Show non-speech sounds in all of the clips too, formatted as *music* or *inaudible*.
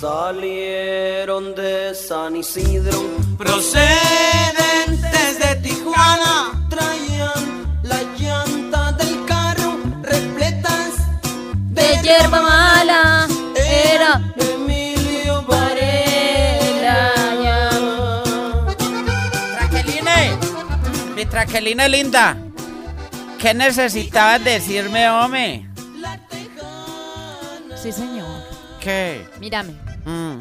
Salieron de San Isidro, procedentes de Tijuana. traían la llanta del carro repletas De hierba mala era Emilio Varela. Traqueline, mi Traqueline linda. ¿Qué necesitabas decirme, hombre? Sí, señor. ¿Qué? Mírame. Mm.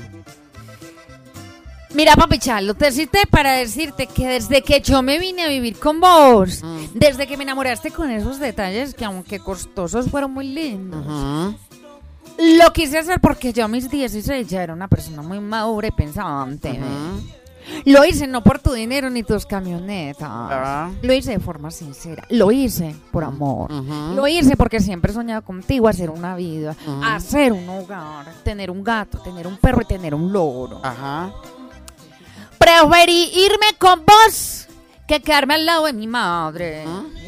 Mira, papi Chalo, te cité para decirte que desde que yo me vine a vivir con vos, desde que me enamoraste con esos detalles que aunque costosos fueron muy lindos, lo quise hacer porque yo a mis 16 ya era una persona muy madura y pensante. Ujú. Lo hice no por tu dinero ni tus camionetas. Ah. Lo hice de forma sincera. Lo hice por amor. Lo hice porque siempre he soñado contigo hacer una vida, hacer un hogar, tener un gato, tener un perro y tener un loro. Ajá. Preferí irme con vos que quedarme al lado de mi madre.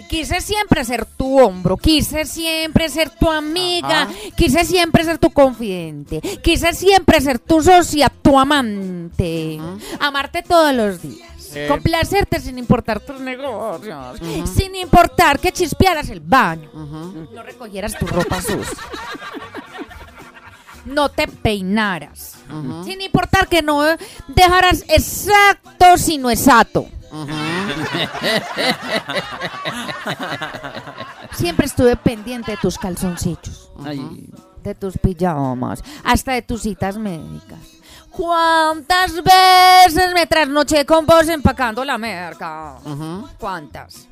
Quise siempre ser tu hombro, quise siempre ser tu amiga, Ajá. quise siempre ser tu confidente, quise siempre ser tu socia, tu amante, amarte todos los días. Sí. Complacerte sin importar tus negocios, sin importar que chispearas el baño, no recogieras tu ropa sucia, no te peinaras, sin importar que no dejaras exacto sino exacto. *laughs* Siempre estuve pendiente de tus calzoncillos, de tus pijamas, hasta de tus citas médicas. ¿Cuántas veces me trasnoché con vos empacando la merca? ¿Cuántas?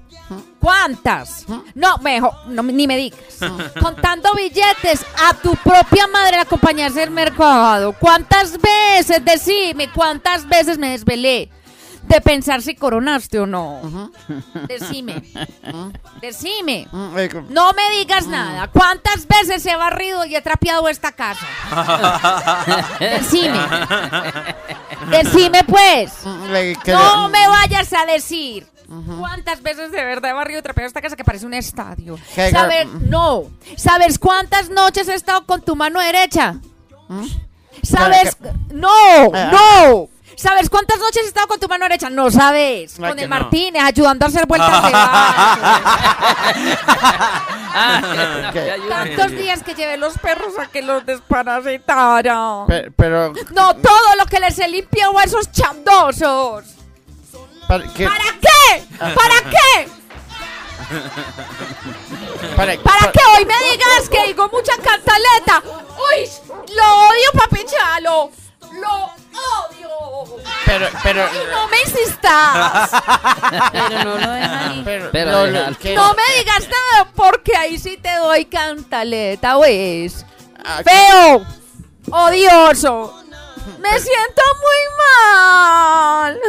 ¿Cuántas? No, mejor, no, ni me digas. Contando billetes a tu propia madre la acompañarse al mercado. ¿Cuántas veces? Decime, ¿cuántas veces me desvelé? De pensar si coronaste o no. Decime. *laughs* Decime. No me digas nada. ¿Cuántas veces he barrido y he trapeado esta casa? *laughs* Decime. *laughs* Decime pues. No me vayas a decir. ¿Cuántas veces de verdad he barrido y trapeado esta casa que parece un estadio? ¿Sabes? No. ¿Sabes cuántas noches he estado con tu mano derecha? ¿Sabes? No, Ah. no. ¿Sabes cuántas noches he estado con tu mano derecha? No sabes. Ah, Con el no. Martínez, ayudando a hacer vueltas de baño. *laughs* *laughs* que- Tantos días que llevé los perros a que los desparasitaran. pe- pero, No, todo lo que les he limpiado a esos chandosos. para, que- ¿Para qué? ¿Para qué? para- Para que hoy me digas que digo mucha cantaleta. ¡Uy! Lo odio, papi Chalo. Lo odio. pero, pero, Y no me insistas. *laughs* Pero no lo dejan ir. pero, Pero lo- déjalo. que- No me digas nada porque ahí sí te doy cantaleta, ¿ves? ah, ¡Feo! ¡Odioso! ¡Me siento muy mal!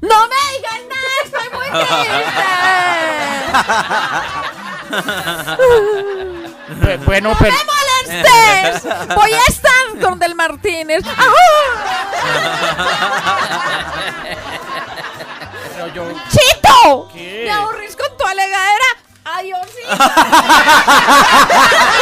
¡No me digas nada! ¡Estoy muy triste! *laughs* bueno, pero, ¡Me molestes! Voy a estar con Del Martínez. pero yo, ¡Chito! ¿Qué? ¡Me aburrís con tu alegadera! ¡Adiós! *laughs*